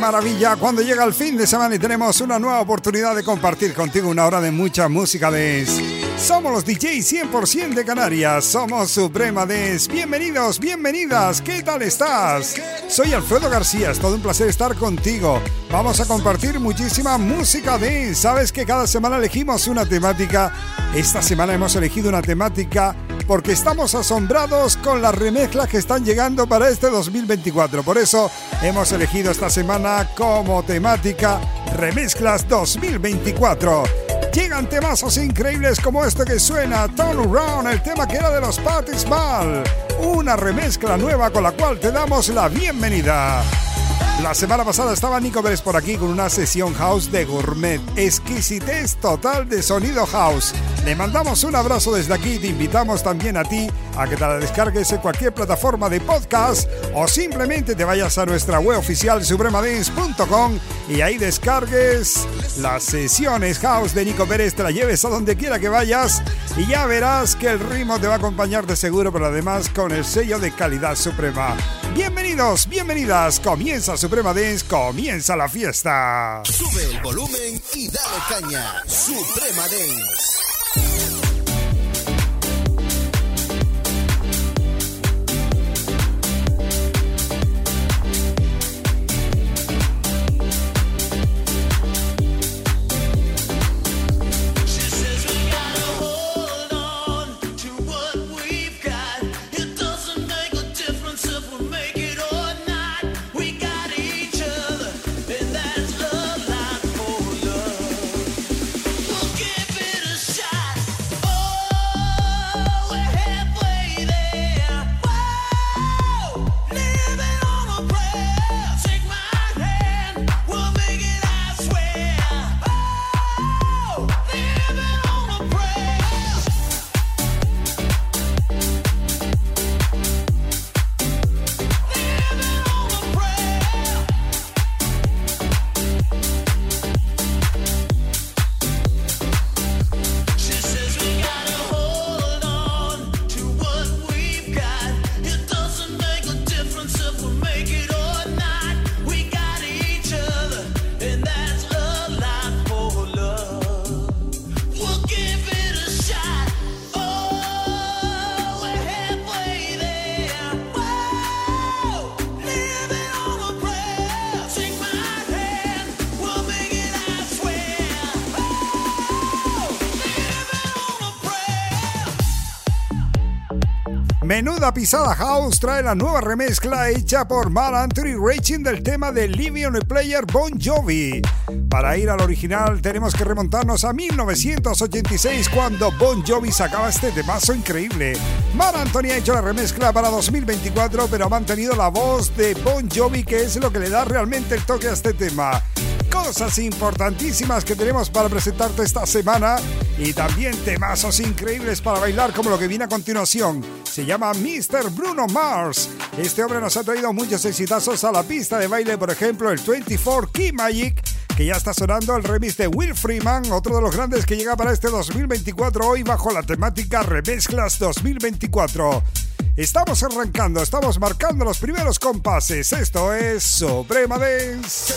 Maravilla cuando llega el fin de semana y tenemos una nueva oportunidad de compartir contigo una hora de mucha música de Somos los DJs 100% de Canarias, somos Suprema Dance. Bienvenidos, bienvenidas, ¿qué tal estás? Soy Alfredo García, es todo un placer estar contigo. Vamos a compartir muchísima música de Sabes que cada semana elegimos una temática. Esta semana hemos elegido una temática porque estamos asombrados con las remezclas que están llegando para este 2024. Por eso hemos elegido esta semana como temática Remezclas 2024. Llegan temazos increíbles como este que suena Turn Around, el tema que era de los Patis Mal. Una remezcla nueva con la cual te damos la bienvenida. La semana pasada estaba Nico Pérez por aquí con una sesión house de gourmet, exquisitez total de sonido house. Le mandamos un abrazo desde aquí te invitamos también a ti a que te la descargues en cualquier plataforma de podcast o simplemente te vayas a nuestra web oficial supremadance.com y ahí descargues las sesiones house de Nico Pérez, te la lleves a donde quiera que vayas y ya verás que el ritmo te va a acompañar de seguro, pero además con el sello de calidad suprema. Bienvenidos, bienvenidas, comienza Suprema Dance, comienza la fiesta. Sube el volumen y dale caña, Suprema Dance. Menuda Pisada House trae la nueva remezcla hecha por Mar Anthony Racing del tema de Living on a Player Bon Jovi. Para ir al original tenemos que remontarnos a 1986 cuando Bon Jovi sacaba este temazo increíble. Mar Anthony ha hecho la remezcla para 2024 pero ha mantenido la voz de Bon Jovi que es lo que le da realmente el toque a este tema cosas importantísimas que tenemos para presentarte esta semana y también temazos increíbles para bailar como lo que viene a continuación. Se llama Mr. Bruno Mars. Este hombre nos ha traído muchos exitazos a la pista de baile, por ejemplo el 24 Key Magic, que ya está sonando el remix de Will Freeman, otro de los grandes que llega para este 2024 hoy bajo la temática Remezclas 2024. Estamos arrancando, estamos marcando los primeros compases. Esto es Suprema Dance.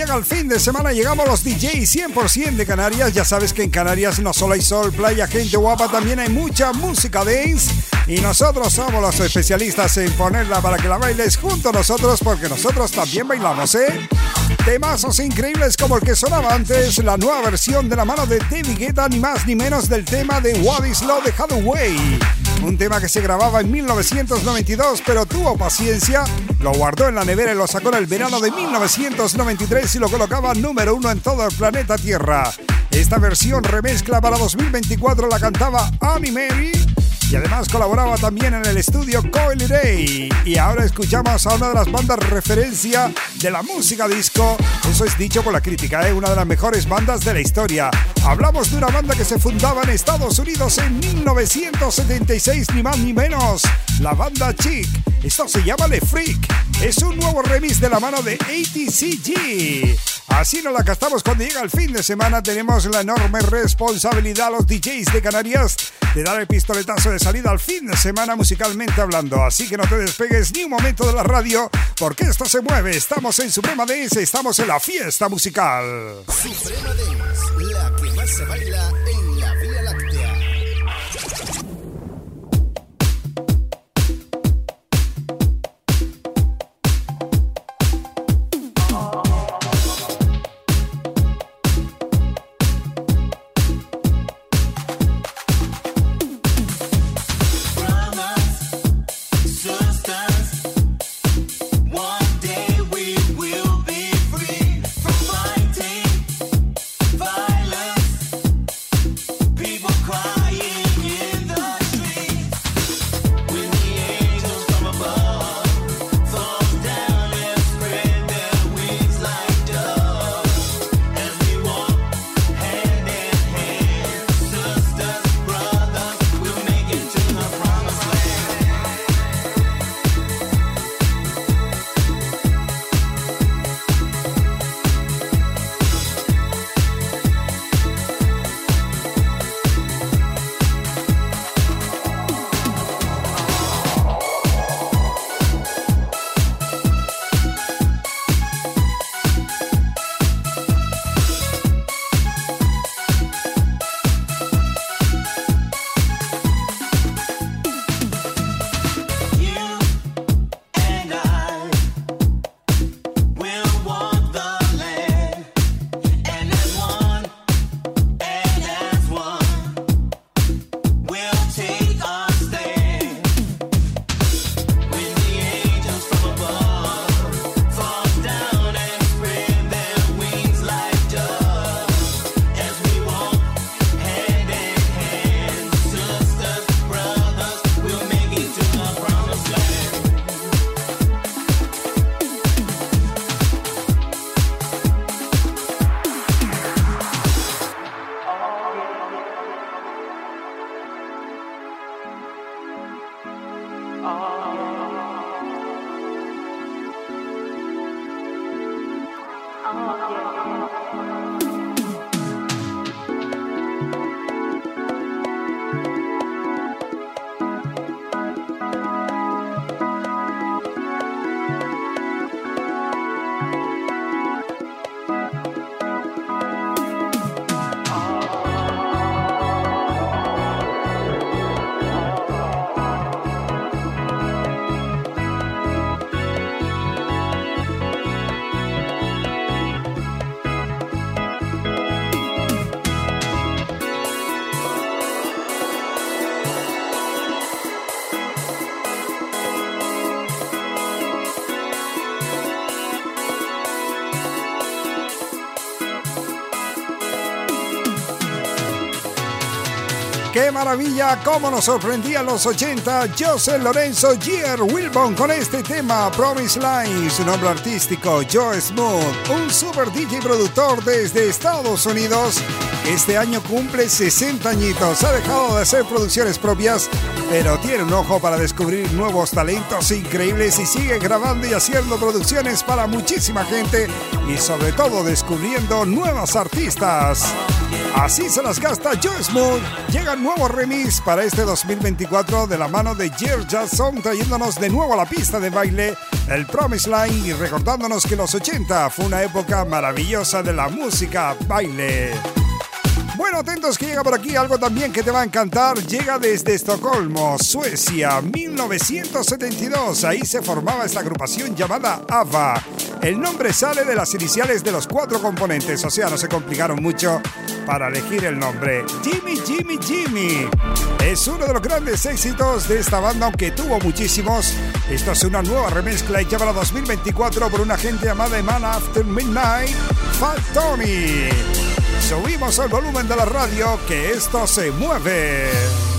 Llega el fin de semana llegamos los DJs 100% de Canarias. Ya sabes que en Canarias no solo hay sol, playa, gente guapa, también hay mucha música dance. Y nosotros somos los especialistas en ponerla para que la bailes junto a nosotros porque nosotros también bailamos, ¿eh? Temazos increíbles como el que sonaba antes, la nueva versión de la mano de David Guetta, ni más ni menos del tema de What is Love de Hathaway. Un tema que se grababa en 1992, pero tuvo paciencia, lo guardó en la nevera y lo sacó en el verano de 1993 y lo colocaba número uno en todo el planeta Tierra. Esta versión remezcla para 2024 la cantaba Annie Mary y además colaboraba también en el estudio Coily Ray. Y ahora escuchamos a una de las bandas referencia de la música disco. Eso es dicho por la crítica, ¿eh? una de las mejores bandas de la historia. Hablamos de una banda que se fundaba en Estados Unidos en 1976, ni más ni menos. La banda Chic. Esto se llama Le Freak. Es un nuevo remix de la mano de ATCG. Así nos la gastamos cuando llega el fin de semana. Tenemos la enorme responsabilidad, los DJs de Canarias, de dar el pistoletazo de salida al fin de semana musicalmente hablando. Así que no te despegues ni un momento de la radio, porque esto se mueve. Estamos en Suprema Dance, estamos en la fiesta musical. Suprema Dance, La que más se baila en maravilla! ¡Cómo nos sorprendía en los 80! José Lorenzo Gier Wilbon con este tema Promise Line. Su nombre artístico Joe Smooth, un super DJ productor desde Estados Unidos. Este año cumple 60 añitos. Ha dejado de hacer producciones propias, pero tiene un ojo para descubrir nuevos talentos increíbles y sigue grabando y haciendo producciones para muchísima gente y sobre todo descubriendo nuevos artistas. Así se las gasta Joe Smooth. Llega un nuevo remix para este 2024 de la mano de Jer Jackson, trayéndonos de nuevo a la pista de baile el Promise Line y recordándonos que los 80 fue una época maravillosa de la música baile. Bueno, atentos que llega por aquí algo también que te va a encantar. Llega desde Estocolmo, Suecia, 1972. Ahí se formaba esta agrupación llamada ABBA. El nombre sale de las iniciales de los cuatro componentes, o sea, no se complicaron mucho para elegir el nombre. Jimmy, Jimmy, Jimmy. Es uno de los grandes éxitos de esta banda, aunque tuvo muchísimos. Esto es una nueva remezcla hecha para 2024 por una gente llamada Man After Midnight, Fat Tony. Subimos el volumen de la radio que esto se mueve.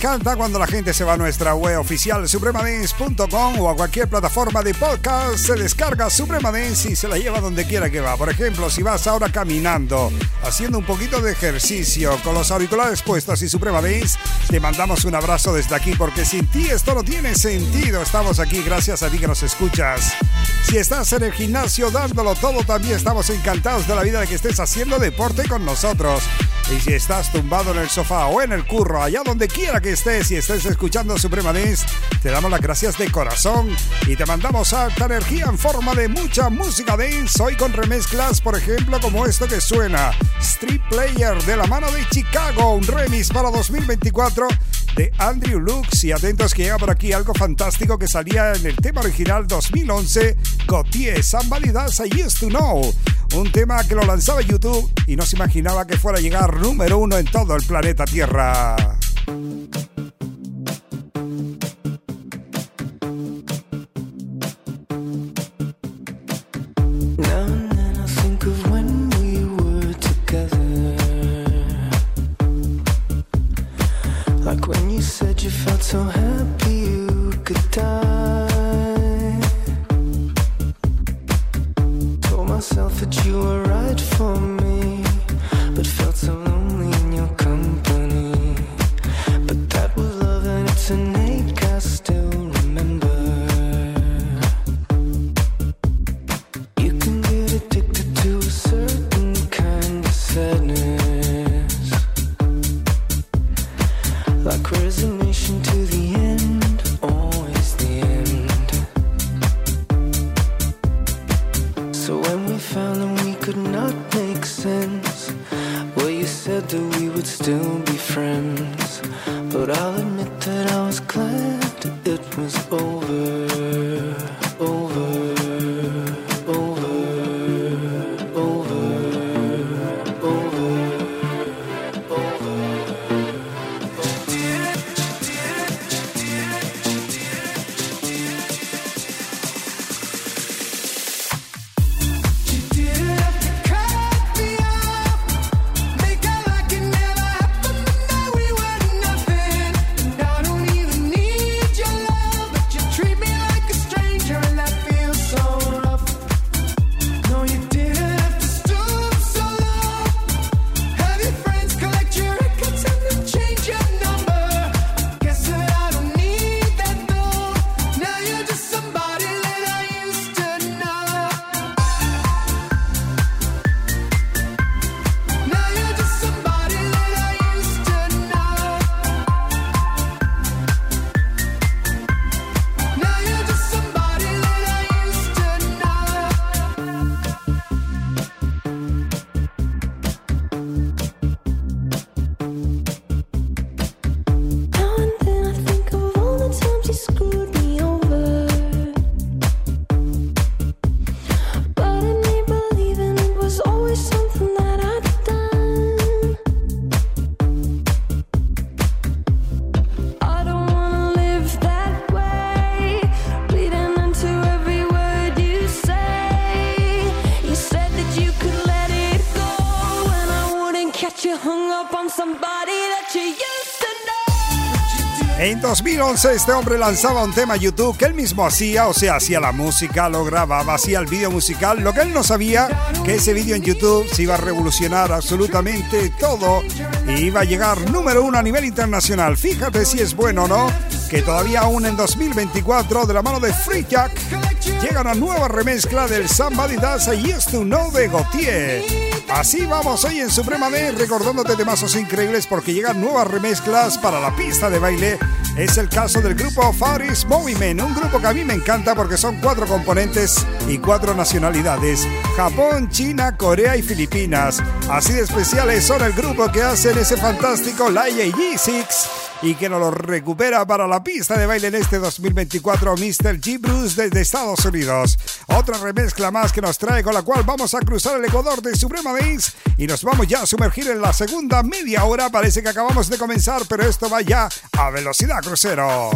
Encanta cuando la gente se va a nuestra web oficial supremadance.com o a cualquier plataforma de podcast, se descarga Suprema Dance y se la lleva donde quiera que va. Por ejemplo, si vas ahora caminando, haciendo un poquito de ejercicio, con los auriculares puestos y Suprema Dance, te mandamos un abrazo desde aquí porque sin ti esto no tiene sentido. Estamos aquí gracias a ti que nos escuchas. Si estás en el gimnasio dándolo todo, también estamos encantados de la vida de que estés haciendo deporte con nosotros. Y si estás tumbado en el sofá o en el curro, allá donde quiera que estés y estés escuchando Suprema Dance, te damos las gracias de corazón y te mandamos alta energía en forma de mucha música dance. Hoy con remezclas, por ejemplo, como esto que suena: Street Player de la mano de Chicago, un remix para 2024 de Andrew Lux. Y atentos que llega por aquí algo fantástico que salía en el tema original 2011, Gautier, Somebody Does I Used to Know. Un tema que lo lanzaba YouTube y no se imaginaba que fuera a llegar número uno en todo el planeta Tierra. 2011 este hombre lanzaba un tema a YouTube que él mismo hacía, o sea, hacía la música, lo grababa, hacía el vídeo musical. Lo que él no sabía, que ese vídeo en YouTube se iba a revolucionar absolutamente todo y iba a llegar número uno a nivel internacional. Fíjate si es bueno o no, que todavía aún en 2024, de la mano de Free Jack, llega una nueva remezcla del Somebody Does I Used To Know de Gautier. Así vamos hoy en Suprema D, recordándote temazos increíbles porque llegan nuevas remezclas para la pista de baile es el caso del grupo Faris Movement, un grupo que a mí me encanta porque son cuatro componentes y cuatro nacionalidades: Japón, China, Corea y Filipinas. Así de especiales son el grupo que hacen ese fantástico Laia G6 y que nos lo recupera para la pista de baile en este 2024 Mr. G. Bruce desde Estados Unidos otra remezcla más que nos trae con la cual vamos a cruzar el Ecuador de Suprema Dance y nos vamos ya a sumergir en la segunda media hora. Parece que acabamos de comenzar, pero esto va ya a velocidad crucero.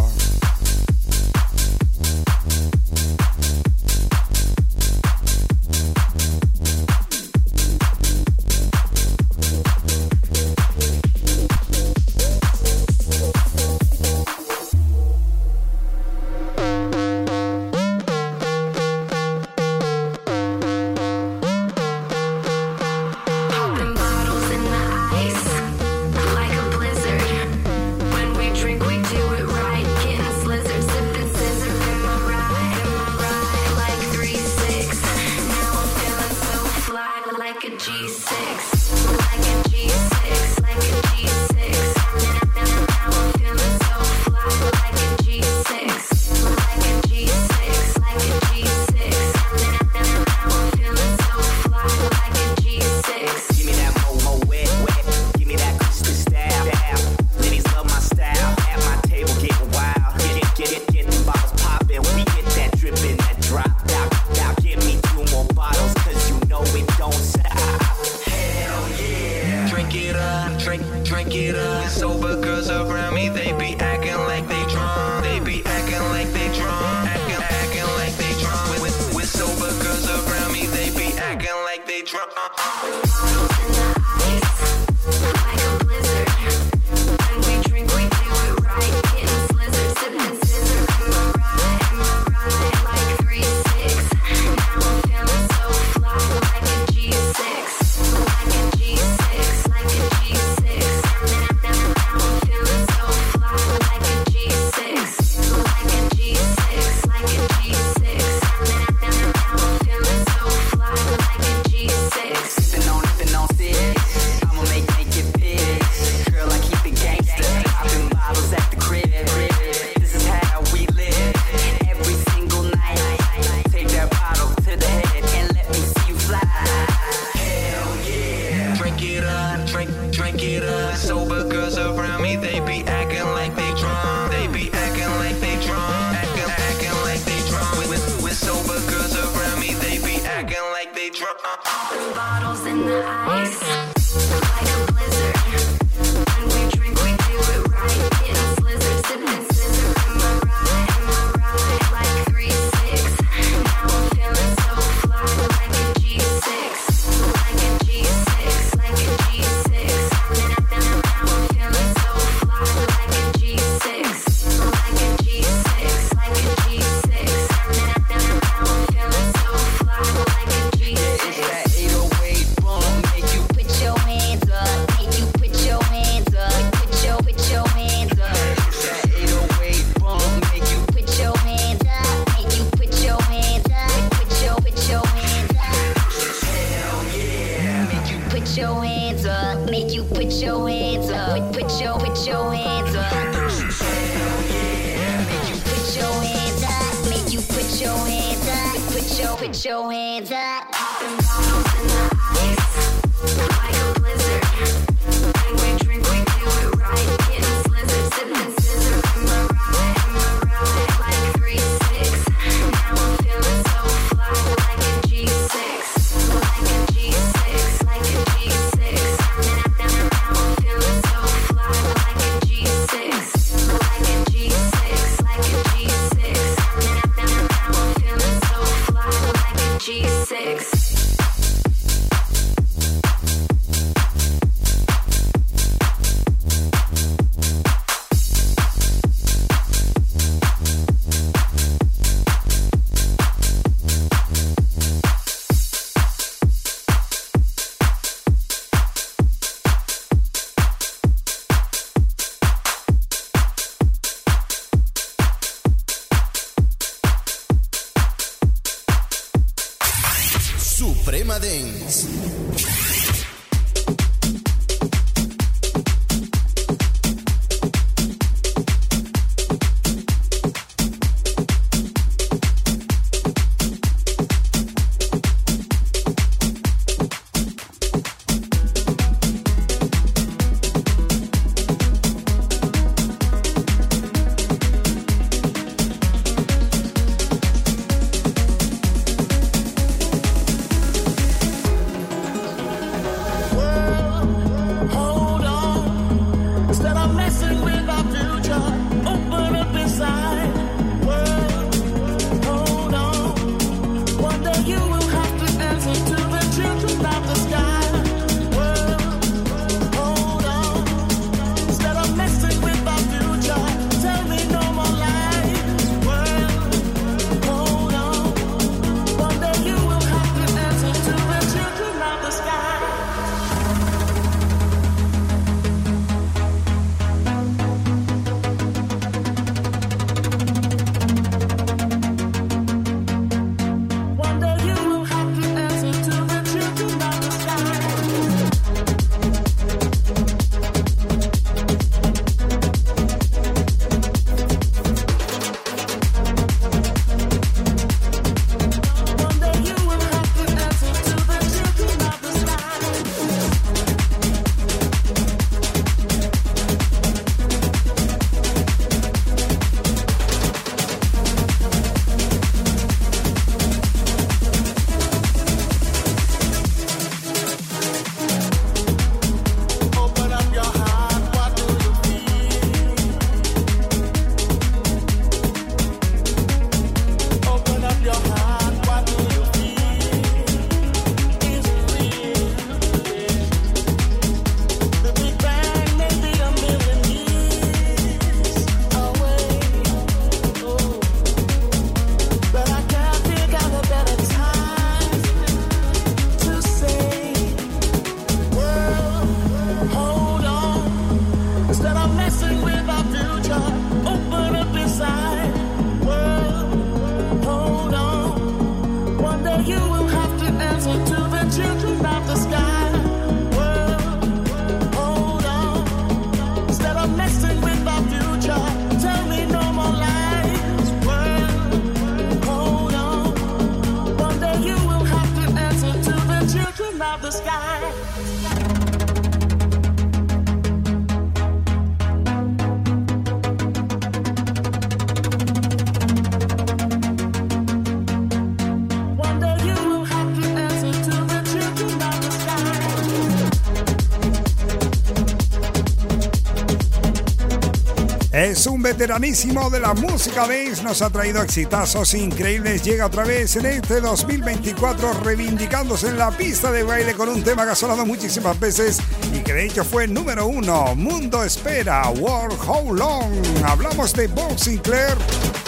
Es un veteranísimo de la música dance, nos ha traído exitazos increíbles. Llega otra vez en este 2024 reivindicándose en la pista de baile con un tema que ha sonado muchísimas veces que de hecho fue número uno. Mundo espera, World How Long. Hablamos de Bob Sinclair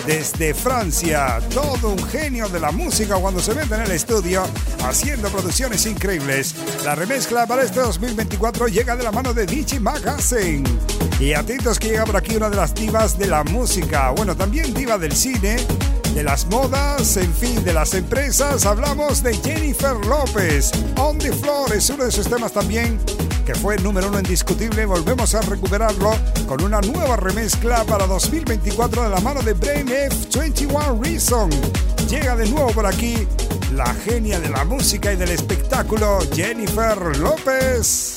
desde Francia. Todo un genio de la música cuando se mete en el estudio haciendo producciones increíbles. La remezcla para este 2024 llega de la mano de DJ Magazine. Y atentos que llega por aquí una de las divas de la música. Bueno, también diva del cine, de las modas, en fin, de las empresas. Hablamos de Jennifer López. On the Floor es uno de sus temas también que fue número uno indiscutible. Volvemos a recuperarlo con una nueva remezcla para 2024 de la mano de Brain F21 Reason. Llega de nuevo por aquí la genia de la música y del espectáculo, Jennifer López.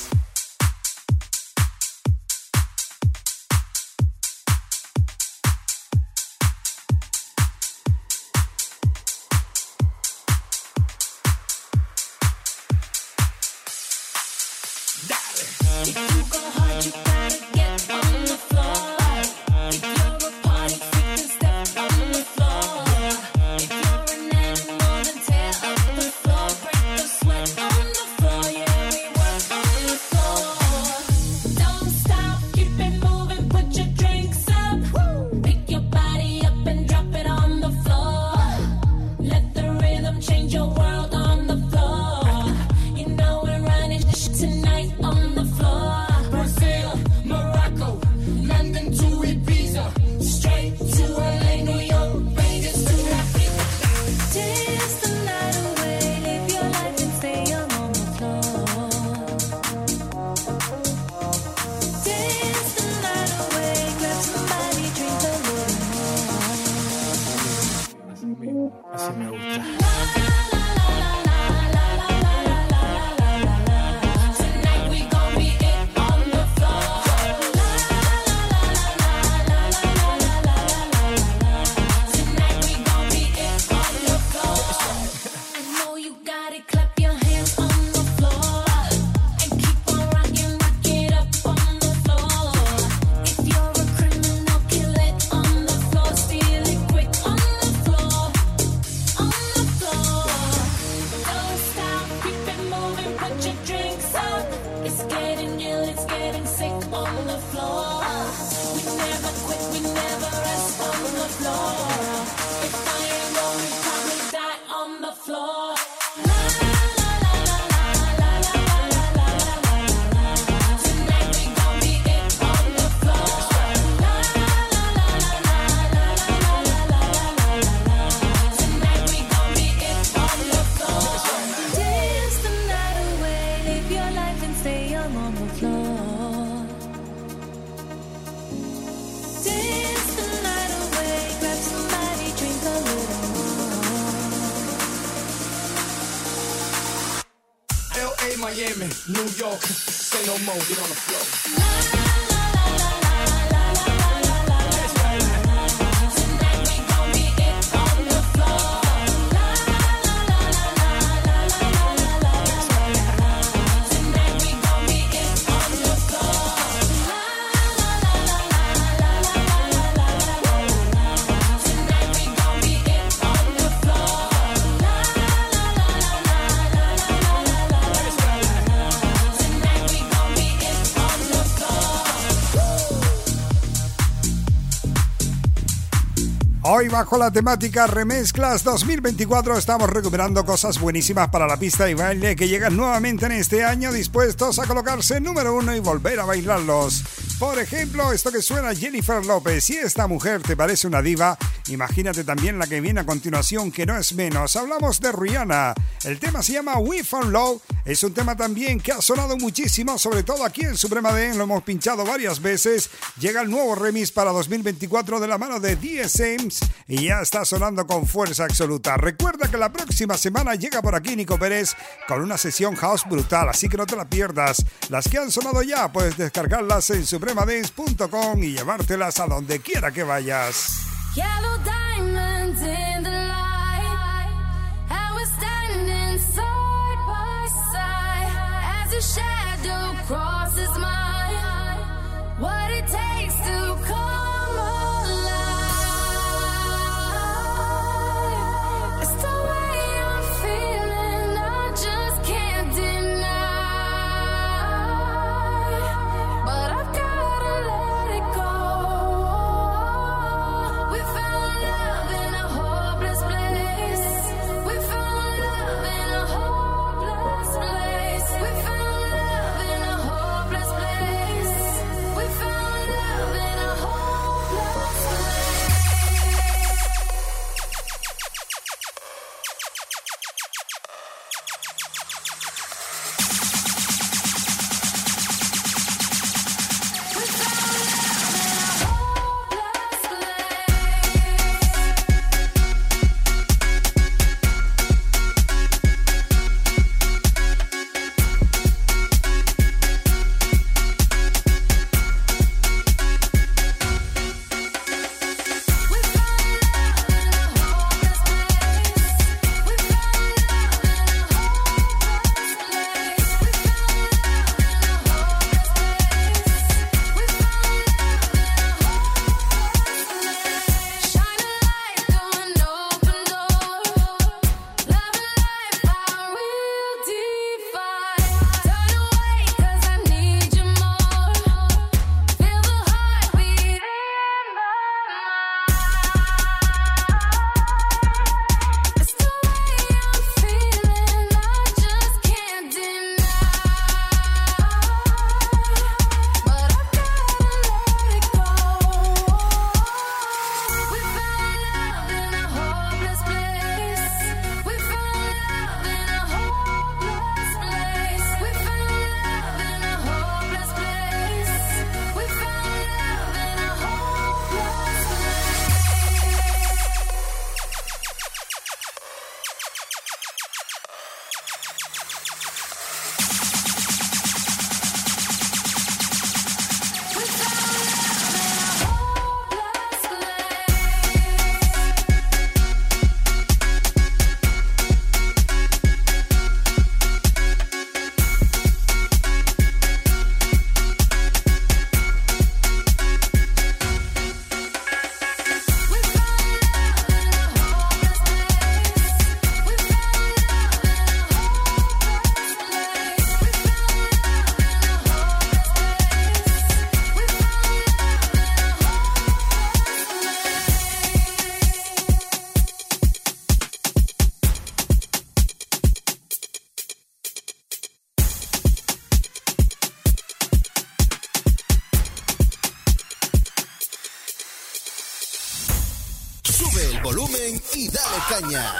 Bajo la temática Remezclas 2024 estamos recuperando cosas buenísimas para la pista y baile que llegan nuevamente en este año dispuestos a colocarse número uno y volver a bailarlos. Por ejemplo, esto que suena Jennifer López. Si esta mujer te parece una diva, imagínate también la que viene a continuación que no es menos. Hablamos de Rihanna. El tema se llama We Found Love. Es un tema también que ha sonado muchísimo, sobre todo aquí en Suprema Den. Lo hemos pinchado varias veces. Llega el nuevo remix para 2024 de la mano de DSMs y ya está sonando con fuerza absoluta. Recuerda que la próxima semana llega por aquí Nico Pérez con una sesión house brutal, así que no te la pierdas. Las que han sonado ya puedes descargarlas en supremadance.com y llevártelas a donde quiera que vayas. shine.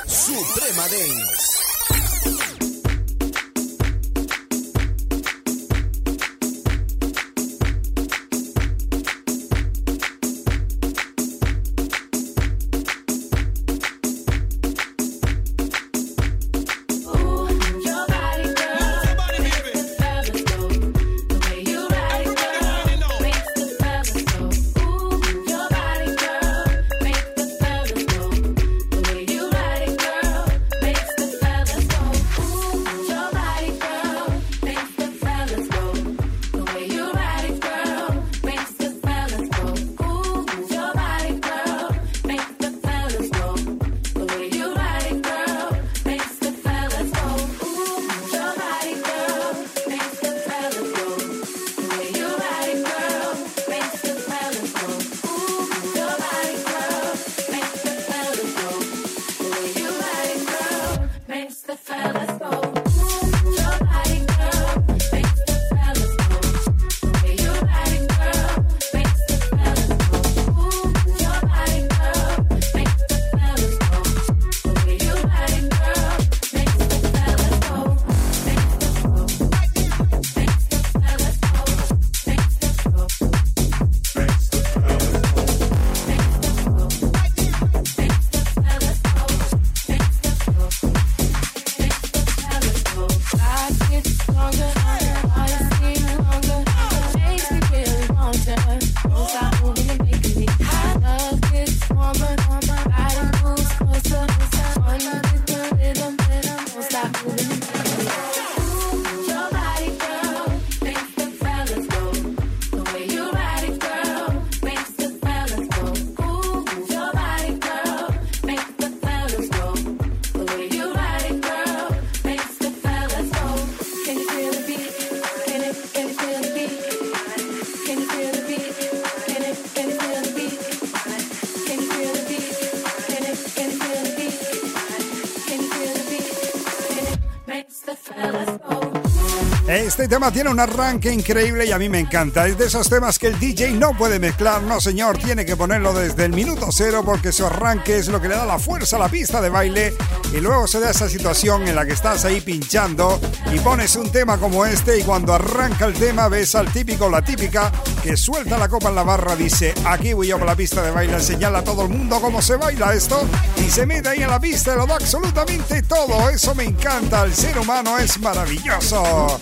Suprema Dance. Este tema tiene un arranque increíble y a mí me encanta. Es de esos temas que el DJ no puede mezclar, no señor, tiene que ponerlo desde el minuto cero porque su arranque es lo que le da la fuerza a la pista de baile y luego se da esa situación en la que estás ahí pinchando y pones un tema como este y cuando arranca el tema ves al típico la típica que suelta la copa en la barra, dice aquí voy yo por la pista de baile, señala a todo el mundo cómo se baila esto y se mete ahí en la pista y lo da absolutamente todo. Eso me encanta, el ser humano es maravilloso.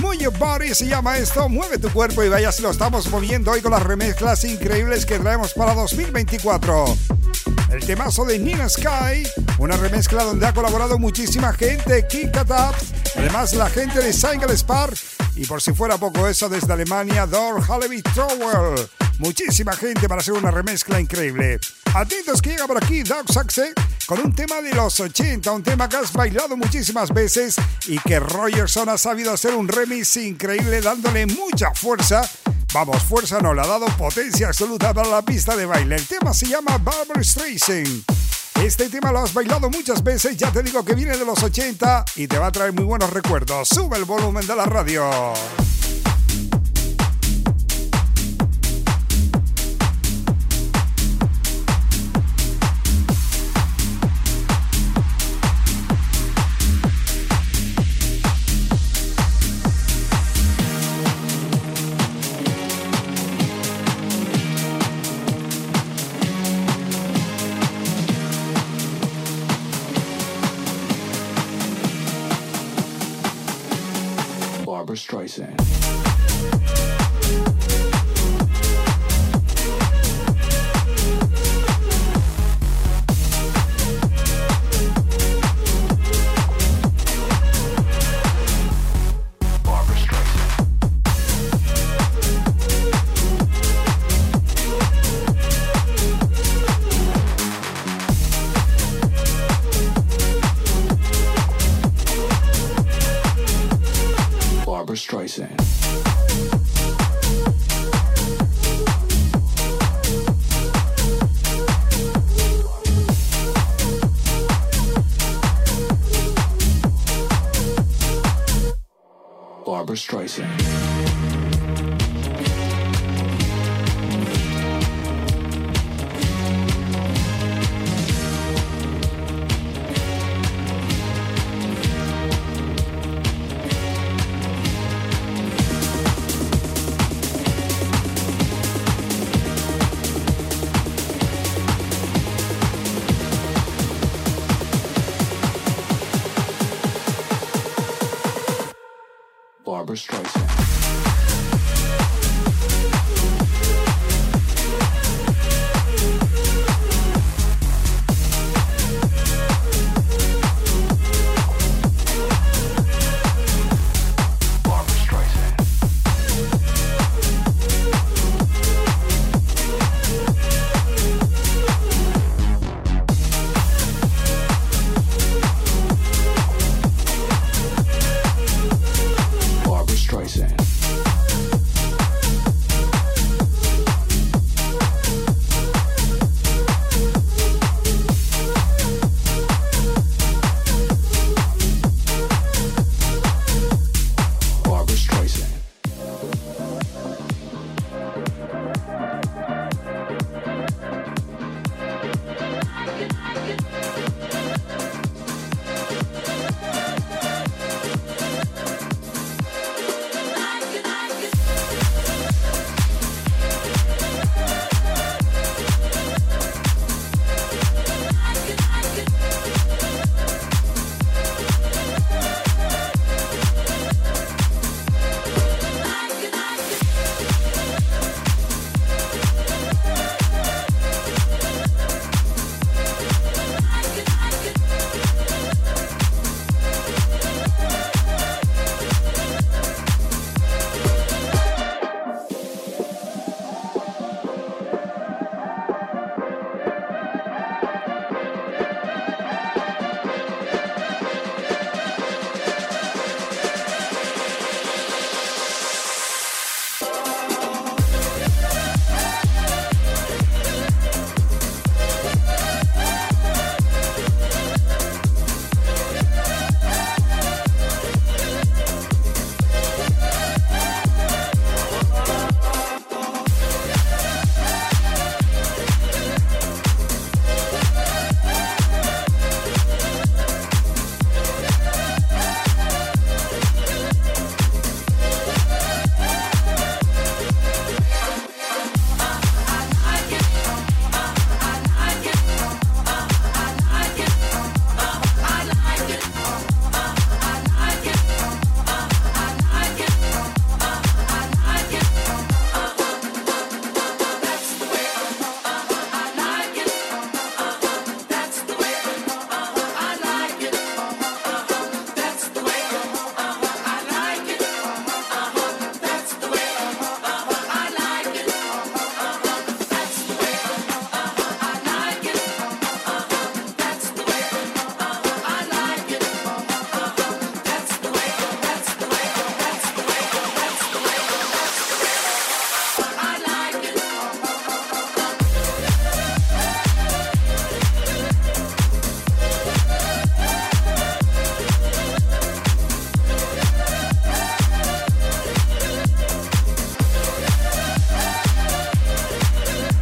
Muy Your Body se llama esto, mueve tu cuerpo y vaya si lo estamos moviendo hoy con las remezclas increíbles que traemos para 2024. El temazo de Nina Sky, una remezcla donde ha colaborado muchísima gente, Kick It Up, además la gente de Single Spark y por si fuera poco eso desde Alemania, Dor Hallevi Trowell. Muchísima gente para hacer una remezcla increíble. Atentos que llega por aquí Doug Saxe con un tema de los 80, un tema que has bailado muchísimas veces y que Rogerson ha sabido hacer un remix increíble dándole mucha fuerza. Vamos, fuerza no, le ha dado potencia absoluta para la pista de baile. El tema se llama Barbara Streisand. Este tema lo has bailado muchas veces, ya te digo que viene de los 80 y te va a traer muy buenos recuerdos. Sube el volumen de la radio. Yeah.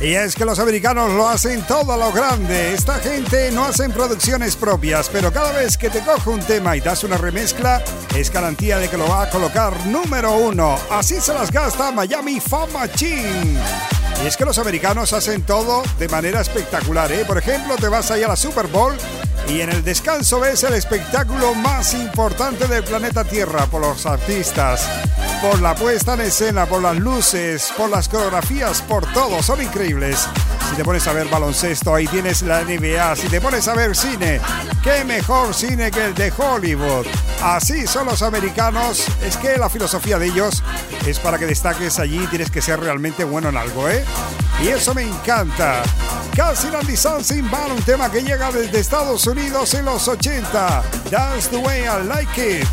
Y es que los americanos lo hacen todo lo grande. Esta gente no hacen producciones propias, pero cada vez que te coge un tema y das una remezcla, es garantía de que lo va a colocar número uno. Así se las gasta Miami Fama Chin. Y es que los americanos hacen todo de manera espectacular, ¿eh? Por ejemplo, te vas ahí a la Super Bowl y en el descanso ves el espectáculo más importante del planeta Tierra por los artistas, por la puesta en escena, por las luces, por las coreografías, por todo. Son increíbles. Si te pones a ver baloncesto, ahí tienes la NBA. Si te pones a ver cine, qué mejor cine que el de Hollywood. Así son los americanos. Es que la filosofía de ellos es para que destaques allí, tienes que ser realmente bueno en algo, ¿eh? Y eso me encanta. Casi Andy Sin Van, un tema que llega desde Estados Unidos en los 80. That's the way I like it.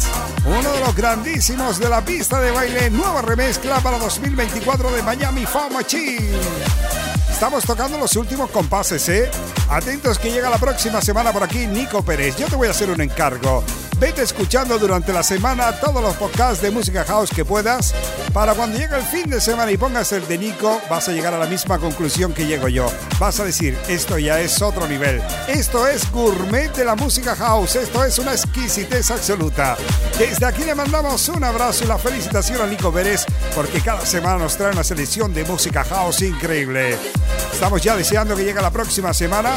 Uno de los grandísimos de la pista de baile, nueva remezcla para 2024 de Miami Fama. Estamos tocando los últimos compases, ¿eh? Atentos que llega la próxima semana por aquí Nico Pérez. Yo te voy a hacer un encargo. Vete escuchando durante la semana todos los podcasts de música house que puedas. Para cuando llegue el fin de semana y pongas el de Nico, vas a llegar a la misma conclusión que llego yo. Vas a decir, esto ya es otro nivel. Esto es gourmet de la música house. Esto es una exquisitez absoluta. Desde aquí le mandamos un abrazo y la felicitación a Nico Pérez porque cada semana nos trae una selección de música house increíble. Estamos ya deseando que llegue la próxima semana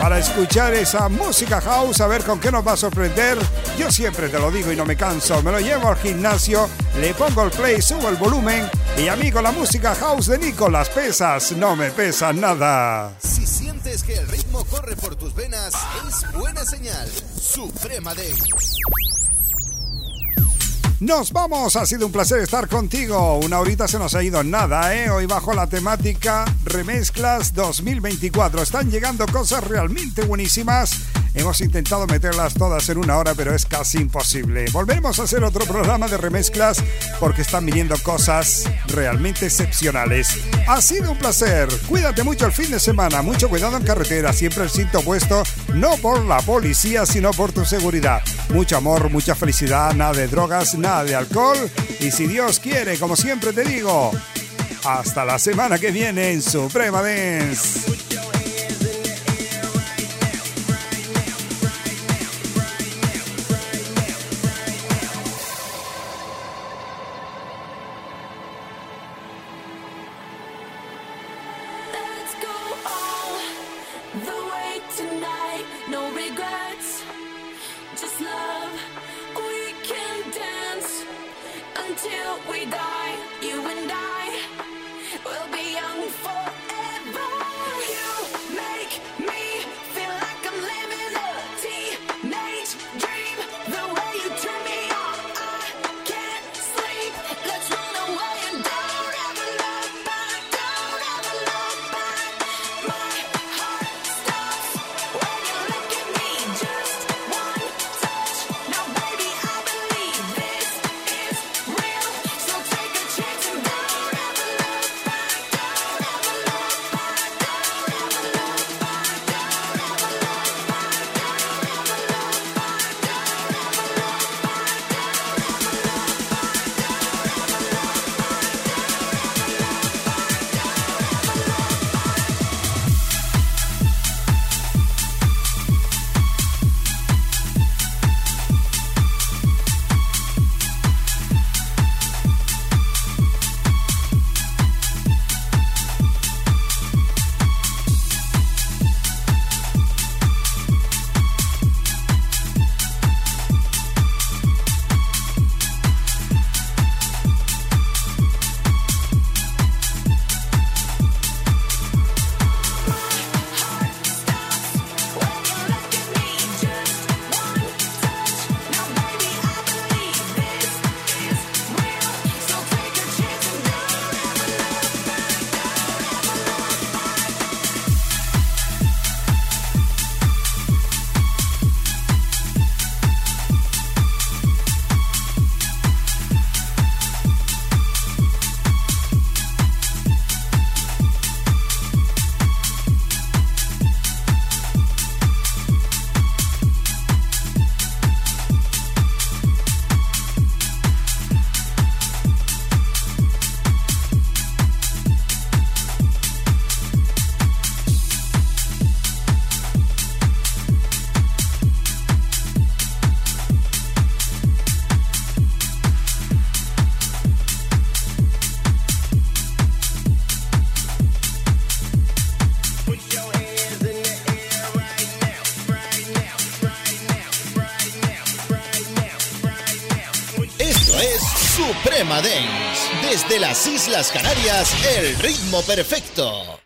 para escuchar esa música house, a ver con qué nos va a sorprender. Yo Yo siempre te lo digo y no me canso. Me lo llevo al gimnasio, le pongo el play, subo el volumen y amigo, la música house de Nico, las pesas no me pesan nada. Si sientes que el ritmo corre por tus venas, es buena señal. Suprema Dance. Nos vamos, ha sido un placer estar contigo. Una horita se nos ha ido nada, ¿eh? Hoy bajo la temática Remezclas 2024. Están llegando cosas realmente buenísimas. Hemos intentado meterlas todas en una hora, pero es casi imposible. Volveremos a hacer otro programa de remezclas porque están viniendo cosas realmente excepcionales. Ha sido un placer. Cuídate mucho el fin de semana. Mucho cuidado en carretera. Siempre el cinto puesto, no por la policía, sino por tu seguridad. Mucho amor, mucha felicidad, nada de drogas, nada de alcohol. Y si Dios quiere, como siempre te digo, hasta la semana que viene en Suprema Dance. Desde las Islas Canarias, el ritmo perfecto.